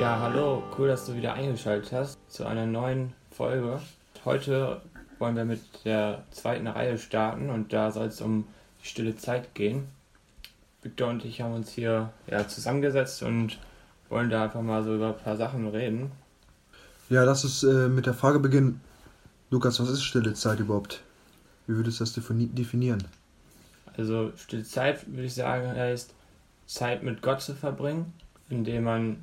Ja, hallo, cool, dass du wieder eingeschaltet hast zu einer neuen Folge. Heute wollen wir mit der zweiten Reihe starten und da soll es um die stille Zeit gehen. Victor und ich haben uns hier ja, zusammengesetzt und wollen da einfach mal so über ein paar Sachen reden. Ja, lass uns äh, mit der Frage beginnen. Lukas, was ist stille Zeit überhaupt? Wie würdest du das definieren? Also stille Zeit, würde ich sagen, heißt Zeit mit Gott zu verbringen, indem man,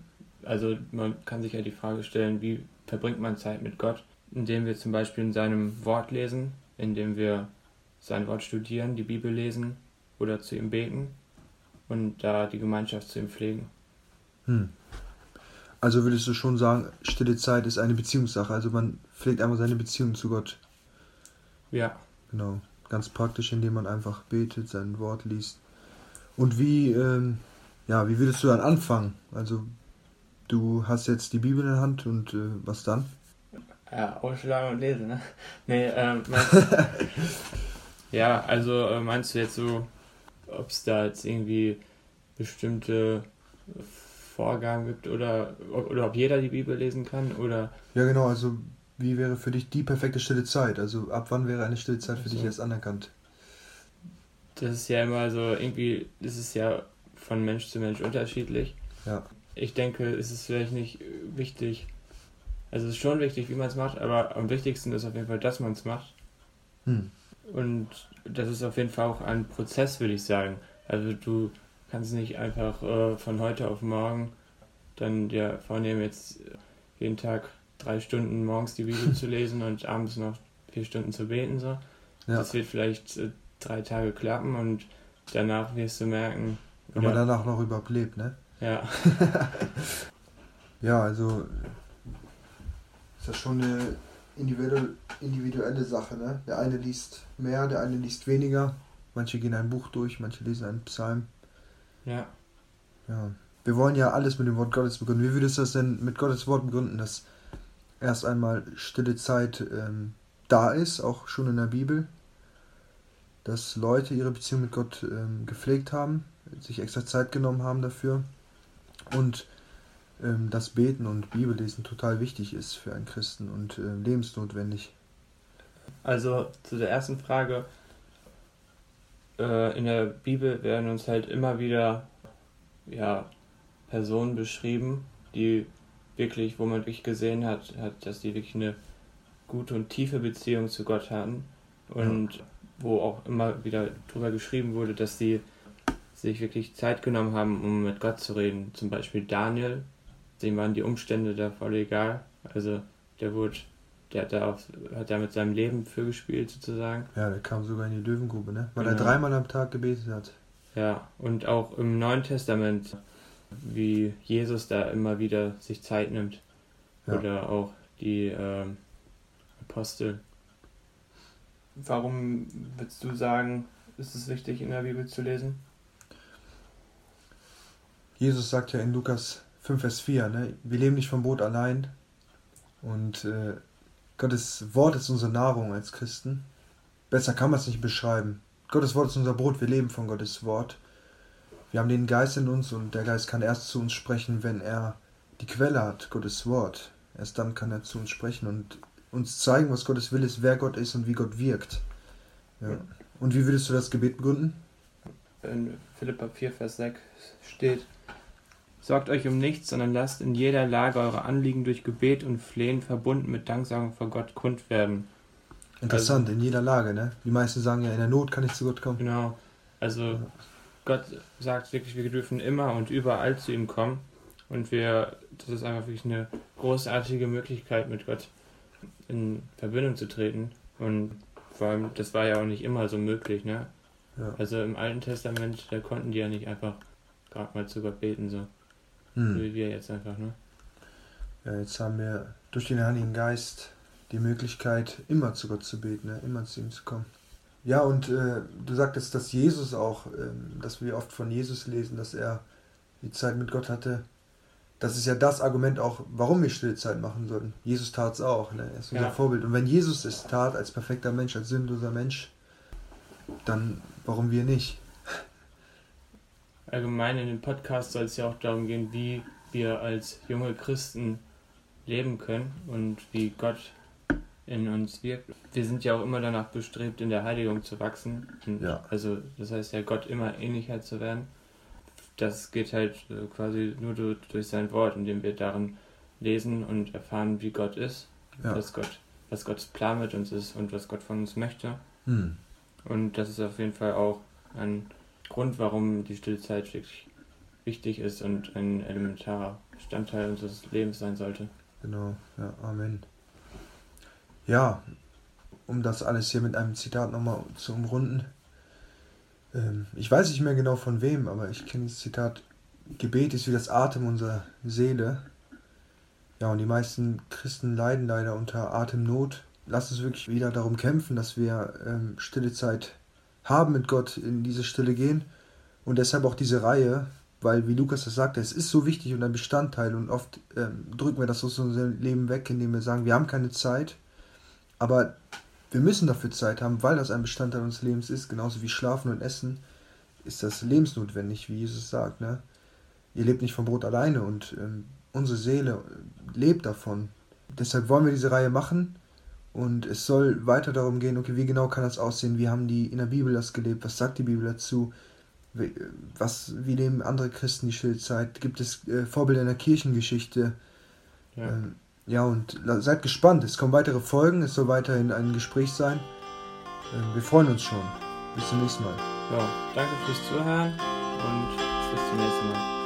also man kann sich ja die Frage stellen, wie verbringt man Zeit mit Gott, indem wir zum Beispiel in seinem Wort lesen, indem wir sein Wort studieren, die Bibel lesen oder zu ihm beten und da die Gemeinschaft zu ihm pflegen. Hm. Also würdest du schon sagen, stille Zeit ist eine Beziehungssache, also man pflegt einfach seine Beziehung zu Gott. Ja. Genau, ganz praktisch, indem man einfach betet, sein Wort liest. Und wie, ähm, ja, wie würdest du dann anfangen? Also du hast jetzt die Bibel in der Hand und äh, was dann? Ja, ausschlagen und lesen, ne? Nee, ähm, ja, also äh, meinst du jetzt so, ob es da jetzt irgendwie bestimmte Vorgaben gibt oder, oder ob jeder die Bibel lesen kann oder. Ja genau, also wie wäre für dich die perfekte stille Zeit? Also ab wann wäre eine stille Zeit für also, dich erst anerkannt? Das ist ja immer so, irgendwie das ist ja von Mensch zu Mensch unterschiedlich. Ja. Ich denke, es ist vielleicht nicht wichtig, also es ist schon wichtig, wie man es macht, aber am wichtigsten ist auf jeden Fall, dass man es macht. Hm. Und das ist auf jeden Fall auch ein Prozess, würde ich sagen. Also du kannst nicht einfach äh, von heute auf morgen dann dir vornehmen, jetzt jeden Tag drei Stunden morgens die Bibel zu lesen und abends noch vier Stunden zu beten. So. Ja. Das wird vielleicht äh, drei Tage klappen und danach wirst du merken. Wenn man danach noch überlebt, ne? Ja. ja, also ist das schon eine individuelle, individuelle Sache, ne? Der eine liest mehr, der eine liest weniger. Manche gehen ein Buch durch, manche lesen einen Psalm. Ja. Ja. Wir wollen ja alles mit dem Wort Gottes begründen. Wie würdest du das denn mit Gottes Wort begründen, dass erst einmal stille Zeit ähm, da ist, auch schon in der Bibel, dass Leute ihre Beziehung mit Gott ähm, gepflegt haben, sich extra Zeit genommen haben dafür und ähm, dass Beten und Bibellesen total wichtig ist für einen Christen und äh, lebensnotwendig. Also zu der ersten Frage, äh, in der Bibel werden uns halt immer wieder ja, Personen beschrieben, die wirklich, wo man wirklich gesehen hat, hat, dass die wirklich eine gute und tiefe Beziehung zu Gott hatten und ja. wo auch immer wieder darüber geschrieben wurde, dass sie sich wirklich Zeit genommen haben, um mit Gott zu reden. Zum Beispiel Daniel, dem waren die Umstände da voll egal. Also der wurde der hat da, auf, hat da mit seinem Leben für gespielt sozusagen. Ja, der kam sogar in die Löwengrube, ne? Weil genau. er dreimal am Tag gebetet hat. Ja, und auch im Neuen Testament, wie Jesus da immer wieder sich Zeit nimmt. Ja. Oder auch die äh, Apostel. Warum würdest du sagen, ist es wichtig, in der Bibel zu lesen? Jesus sagt ja in Lukas 5, Vers 4, ne? wir leben nicht vom Brot allein. Und äh, Gottes Wort ist unsere Nahrung als Christen. Besser kann man es nicht beschreiben. Gottes Wort ist unser Brot, wir leben von Gottes Wort. Wir haben den Geist in uns und der Geist kann erst zu uns sprechen, wenn er die Quelle hat, Gottes Wort. Erst dann kann er zu uns sprechen und uns zeigen, was Gottes Wille ist, wer Gott ist und wie Gott wirkt. Ja. Und wie würdest du das Gebet begründen? In Philippa 4, Vers 6 steht, Sorgt euch um nichts, sondern lasst in jeder Lage eure Anliegen durch Gebet und Flehen verbunden mit Danksagung vor Gott kund werden. Interessant, also, in jeder Lage, ne? Die meisten sagen ja, in der Not kann ich zu Gott kommen. Genau. Also. Gott sagt wirklich, wir dürfen immer und überall zu ihm kommen. Und wir, das ist einfach wirklich eine großartige Möglichkeit, mit Gott in Verbindung zu treten. Und vor allem, das war ja auch nicht immer so möglich, ne? Ja. Also im Alten Testament, da konnten die ja nicht einfach gerade mal zu Gott beten, so. Hm. Wie wir jetzt einfach, ne? Ja, jetzt haben wir durch den Heiligen Geist die Möglichkeit, immer zu Gott zu beten, ne? immer zu ihm zu kommen. Ja, und äh, du sagtest, dass Jesus auch, äh, dass wir oft von Jesus lesen, dass er die Zeit mit Gott hatte. Das ist ja das Argument auch, warum wir Stillzeit machen sollten. Jesus tat es auch, ne? er ist unser ja. Vorbild. Und wenn Jesus es tat, als perfekter Mensch, als sinnloser Mensch, dann warum wir nicht? Allgemein in dem Podcast soll es ja auch darum gehen, wie wir als junge Christen leben können und wie Gott in uns wirkt. Wir sind ja auch immer danach bestrebt, in der Heiligung zu wachsen. Ja. Also das heißt ja, Gott immer ähnlicher zu werden. Das geht halt äh, quasi nur durch sein Wort, indem wir darin lesen und erfahren, wie Gott ist, ja. was Gott, was Gottes Plan mit uns ist und was Gott von uns möchte. Hm. Und das ist auf jeden Fall auch ein Grund, warum die Stillzeit wirklich wichtig ist und ein elementarer Bestandteil unseres Lebens sein sollte. Genau, ja, Amen. Ja, um das alles hier mit einem Zitat nochmal zu umrunden. Ähm, ich weiß nicht mehr genau von wem, aber ich kenne das Zitat, Gebet ist wie das Atem unserer Seele. Ja, und die meisten Christen leiden leider unter Atemnot. Lass uns wirklich wieder darum kämpfen, dass wir ähm, stille Zeit haben mit Gott, in diese Stille gehen. Und deshalb auch diese Reihe, weil, wie Lukas das sagte, es ist so wichtig und ein Bestandteil. Und oft ähm, drücken wir das aus unserem Leben weg, indem wir sagen, wir haben keine Zeit. Aber wir müssen dafür Zeit haben, weil das ein Bestandteil unseres Lebens ist, genauso wie Schlafen und Essen ist das lebensnotwendig, wie Jesus sagt. Ne? Ihr lebt nicht vom Brot alleine und ähm, unsere Seele lebt davon. Deshalb wollen wir diese Reihe machen und es soll weiter darum gehen, okay, wie genau kann das aussehen? Wie haben die in der Bibel das gelebt? Was sagt die Bibel dazu? Was, wie leben andere Christen die Schildzeit? Gibt es äh, Vorbilder in der Kirchengeschichte? Ja. Ähm, ja, und seid gespannt. Es kommen weitere Folgen. Es soll weiterhin ein Gespräch sein. Ähm, wir freuen uns schon. Bis zum nächsten Mal. Ja, danke fürs Zuhören und bis zum nächsten Mal.